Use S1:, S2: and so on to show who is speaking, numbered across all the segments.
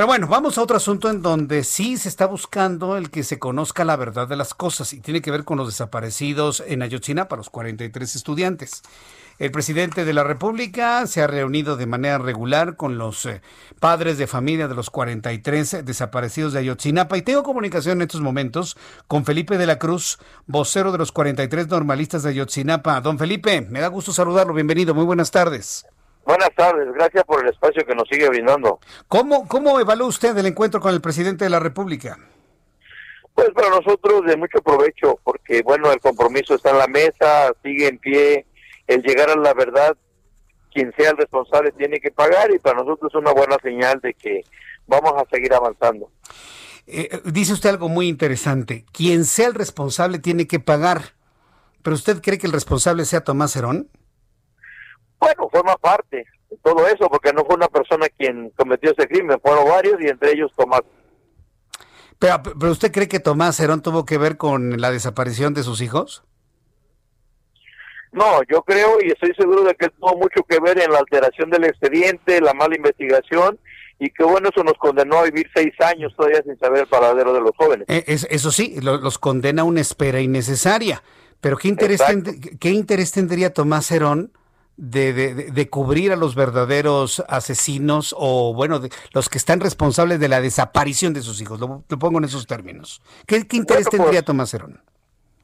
S1: Pero bueno, vamos a otro asunto en donde sí se está buscando el que se conozca la verdad de las cosas y tiene que ver con los desaparecidos en Ayotzinapa, los 43 estudiantes. El presidente de la República se ha reunido de manera regular con los eh, padres de familia de los 43 desaparecidos de Ayotzinapa y tengo comunicación en estos momentos con Felipe de la Cruz, vocero de los 43 normalistas de Ayotzinapa. Don Felipe, me da gusto saludarlo, bienvenido, muy buenas tardes.
S2: Buenas tardes, gracias por el espacio que nos sigue brindando.
S1: ¿Cómo, cómo evalúa usted el encuentro con el presidente de la República?
S2: Pues para nosotros de mucho provecho, porque bueno, el compromiso está en la mesa, sigue en pie, el llegar a la verdad, quien sea el responsable tiene que pagar y para nosotros es una buena señal de que vamos a seguir avanzando.
S1: Eh, dice usted algo muy interesante, quien sea el responsable tiene que pagar, pero ¿usted cree que el responsable sea Tomás Herón?
S2: Bueno, forma parte de todo eso, porque no fue una persona quien cometió ese crimen, fueron varios y entre ellos Tomás.
S1: Pero, pero ¿usted cree que Tomás Herón tuvo que ver con la desaparición de sus hijos?
S2: No, yo creo y estoy seguro de que tuvo mucho que ver en la alteración del expediente, la mala investigación y que bueno, eso nos condenó a vivir seis años todavía sin saber el paradero de los jóvenes.
S1: Eh, es, eso sí, lo, los condena a una espera innecesaria. Pero ¿qué interés, ten, ¿qué interés tendría Tomás Herón de, de, de, cubrir a los verdaderos asesinos o, bueno, de, los que están responsables de la desaparición de sus hijos? Lo, lo pongo en esos términos. ¿Qué, qué interés
S2: Bueno,
S1: tendría
S2: pues,
S1: Tomás Herón?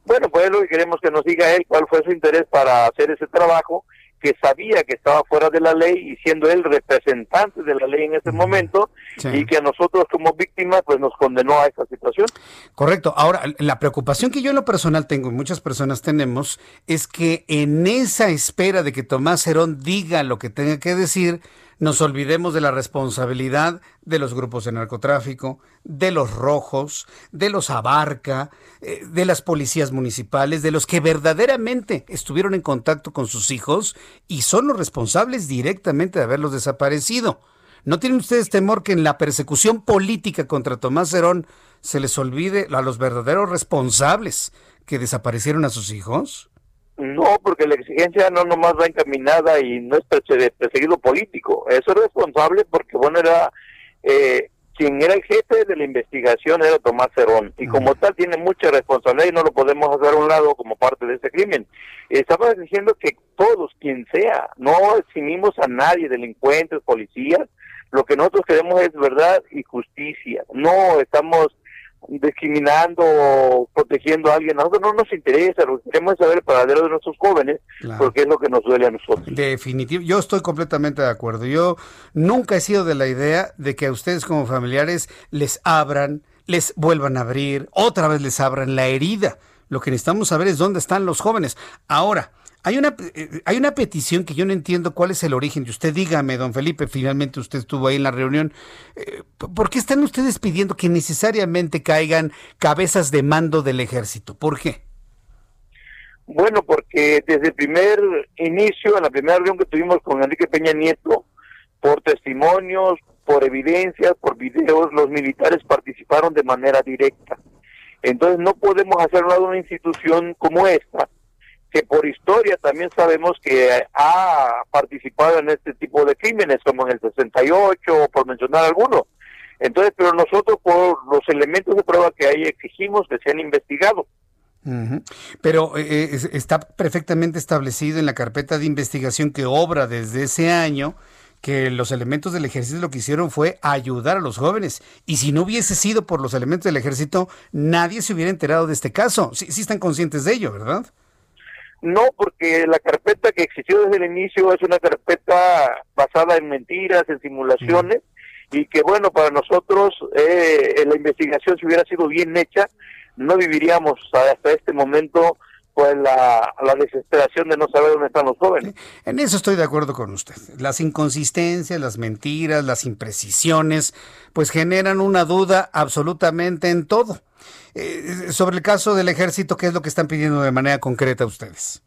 S2: Bueno, pues es lo que queremos que nos diga él, cuál fue su interés para hacer ese trabajo, que sabía que estaba fuera de la ley y siendo él representante de la ley en ese momento
S1: Sí.
S2: y que a nosotros como víctimas pues nos condenó a esa situación.
S1: Correcto. Ahora, la preocupación que yo en lo personal tengo y muchas personas tenemos es que en esa espera de que Tomás Herón diga lo que tenga que decir, nos olvidemos de la responsabilidad de los grupos de narcotráfico, de los rojos, de los abarca, eh, de las policías municipales, de los que verdaderamente estuvieron en contacto con sus hijos y son los responsables directamente de haberlos desaparecido. ¿No tienen ustedes temor que en la persecución política contra Tomás Herón se les olvide a los verdaderos responsables que desaparecieron a sus hijos?
S2: No, porque la exigencia no nomás va encaminada y no es perse- perseguido político, eso es responsable porque bueno era eh, quien era el jefe de la investigación era Tomás Cerón y como tal tiene mucha responsabilidad y no lo podemos hacer a un lado como parte de ese crimen. Estamos diciendo que todos, quien sea, no eximimos a nadie, delincuentes, policías, lo que nosotros queremos es verdad y justicia, no estamos discriminando protegiendo a alguien, a nosotros no nos interesa, lo que queremos es saber el paradero de nuestros jóvenes,
S1: Claro.
S2: porque es lo que nos duele a nosotros.
S1: Definitivo, yo estoy completamente de acuerdo. Yo nunca he sido de la idea de que a ustedes como familiares les abran, les vuelvan a abrir, otra vez les abran la herida. Lo que necesitamos saber es dónde están los jóvenes. Ahora, hay una, eh, hay una petición que yo no entiendo cuál es el origen. Y usted dígame, don Felipe, finalmente usted estuvo ahí en la reunión. Eh, ¿Por qué están ustedes pidiendo que necesariamente caigan cabezas de mando del ejército? ¿Por qué?
S2: Bueno, porque desde el primer inicio, en la primera reunión que tuvimos con Enrique Peña Nieto, por testimonios, por evidencias, por videos, los militares participaron de manera directa. Entonces no podemos hacer un lado una institución como esta, que por historia también sabemos que ha participado en este tipo de crímenes, como en el 68, por mencionar algunos. Entonces, pero nosotros por los elementos de prueba que hay exigimos que sean investigados.
S1: Pero eh, es- está perfectamente establecido en la carpeta de investigación que obra desde ese año que los elementos del ejército lo que hicieron fue ayudar a los jóvenes. Y si no hubiese sido por los elementos del ejército, nadie se hubiera enterado de este caso. Sí, sí están conscientes de ello, ¿verdad?
S2: No, porque la carpeta que existió desde el inicio es una carpeta basada en mentiras, en simulaciones, y que bueno, para nosotros eh, la investigación si hubiera sido bien hecha, no viviríamos hasta este momento pues la, la desesperación de no saber dónde están los jóvenes.
S1: En eso estoy de acuerdo con usted. Las inconsistencias, las mentiras, las imprecisiones, pues generan una duda absolutamente en todo. Eh, sobre el caso del ejército, ¿qué es lo que están pidiendo de manera concreta ustedes?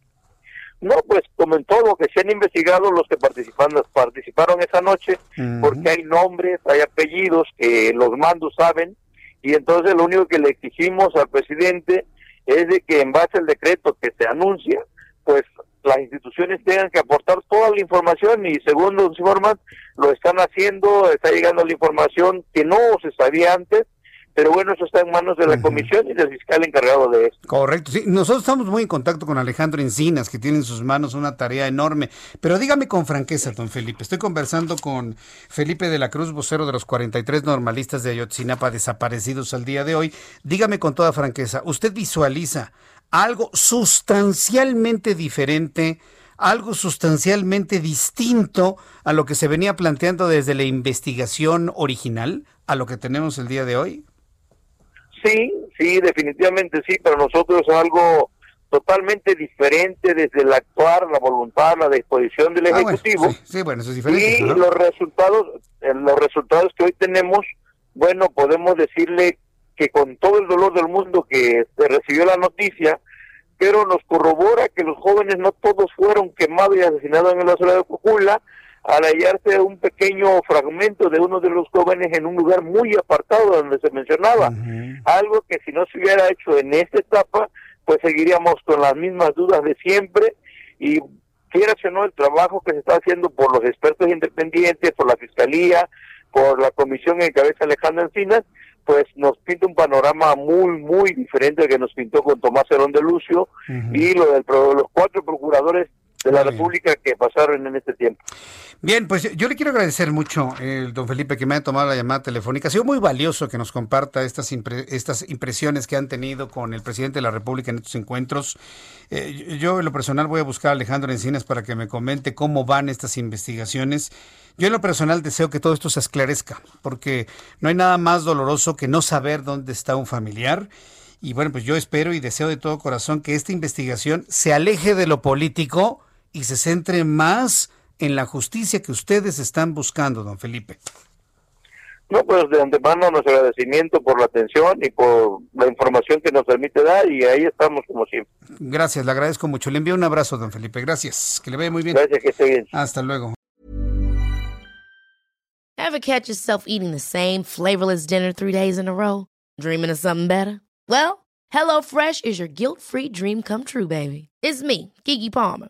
S2: No, pues como en todo, que se han investigado los que participaron, participaron esa noche, porque hay nombres, hay apellidos que los mandos saben, y entonces lo único que le exigimos al presidente es de que en base al decreto que se anuncia, pues las instituciones tengan que aportar toda la información y según los lo están haciendo, está llegando la información que no se sabía antes pero bueno, eso está en manos de la comisión y del fiscal encargado de esto.
S1: Correcto, sí, nosotros estamos muy en contacto con Alejandro Encinas, que tiene en sus manos una tarea enorme, pero dígame con franqueza, don Felipe, estoy conversando con Felipe de la Cruz, vocero de los 43 normalistas de Ayotzinapa desaparecidos al día de hoy, dígame con toda franqueza, ¿usted visualiza algo sustancialmente diferente? algo sustancialmente distinto a lo que se venía planteando desde la investigación original a lo que tenemos el día de hoy?
S2: Sí, sí, definitivamente sí, pero nosotros es algo totalmente diferente desde el actuar, la voluntad, la disposición del ah, Ejecutivo.
S1: sí, bueno, eso es diferente.
S2: Y los resultados, eh, los resultados que hoy tenemos, bueno, podemos decirle que con todo el dolor del mundo que se recibió la noticia, pero nos corrobora que los jóvenes no todos fueron quemados y asesinados en la ciudad de Cocula, al hallarse un pequeño fragmento de uno de los jóvenes en un lugar muy apartado donde se mencionaba. Algo que si no se hubiera hecho en esta etapa, pues seguiríamos con las mismas dudas de siempre y quiera o no el trabajo que se está haciendo por los expertos independientes, por la Fiscalía, por la comisión en cabeza Alejandro Encinas, pues nos pinta un panorama muy, muy diferente al que nos pintó con Tomás Herón de Lucio y lo de los cuatro procuradores de la República que pasaron en este tiempo.
S1: Bien, pues yo le quiero agradecer mucho, eh, don Felipe, que me haya tomado la llamada telefónica. Ha sido muy valioso que nos comparta estas, estas impresiones que han tenido con el presidente de la República en estos encuentros. Eh, yo en lo personal voy a buscar a Alejandro Encinas para que me comente cómo van estas investigaciones. Yo en lo personal deseo que todo esto se esclarezca, porque no hay nada más doloroso que no saber dónde está un familiar. Y bueno, pues yo espero y deseo de todo corazón que esta investigación se aleje de lo político y se centre más en la justicia que ustedes están buscando, don Felipe.
S2: No, pues de antemano nuestro agradecimiento por la atención y por la información que nos permite dar y ahí estamos como siempre.
S1: Gracias, le agradezco mucho. Le envío un abrazo, don Felipe. Gracias. Que le vaya muy bien.
S2: Gracias, que esté bien.
S1: Hasta luego.
S3: Ever catch yourself eating the same flavorless dinner three days in a row? Dreaming of something better? Well, HelloFresh is your guilt-free dream come true, baby. It's me, Kiki Palmer.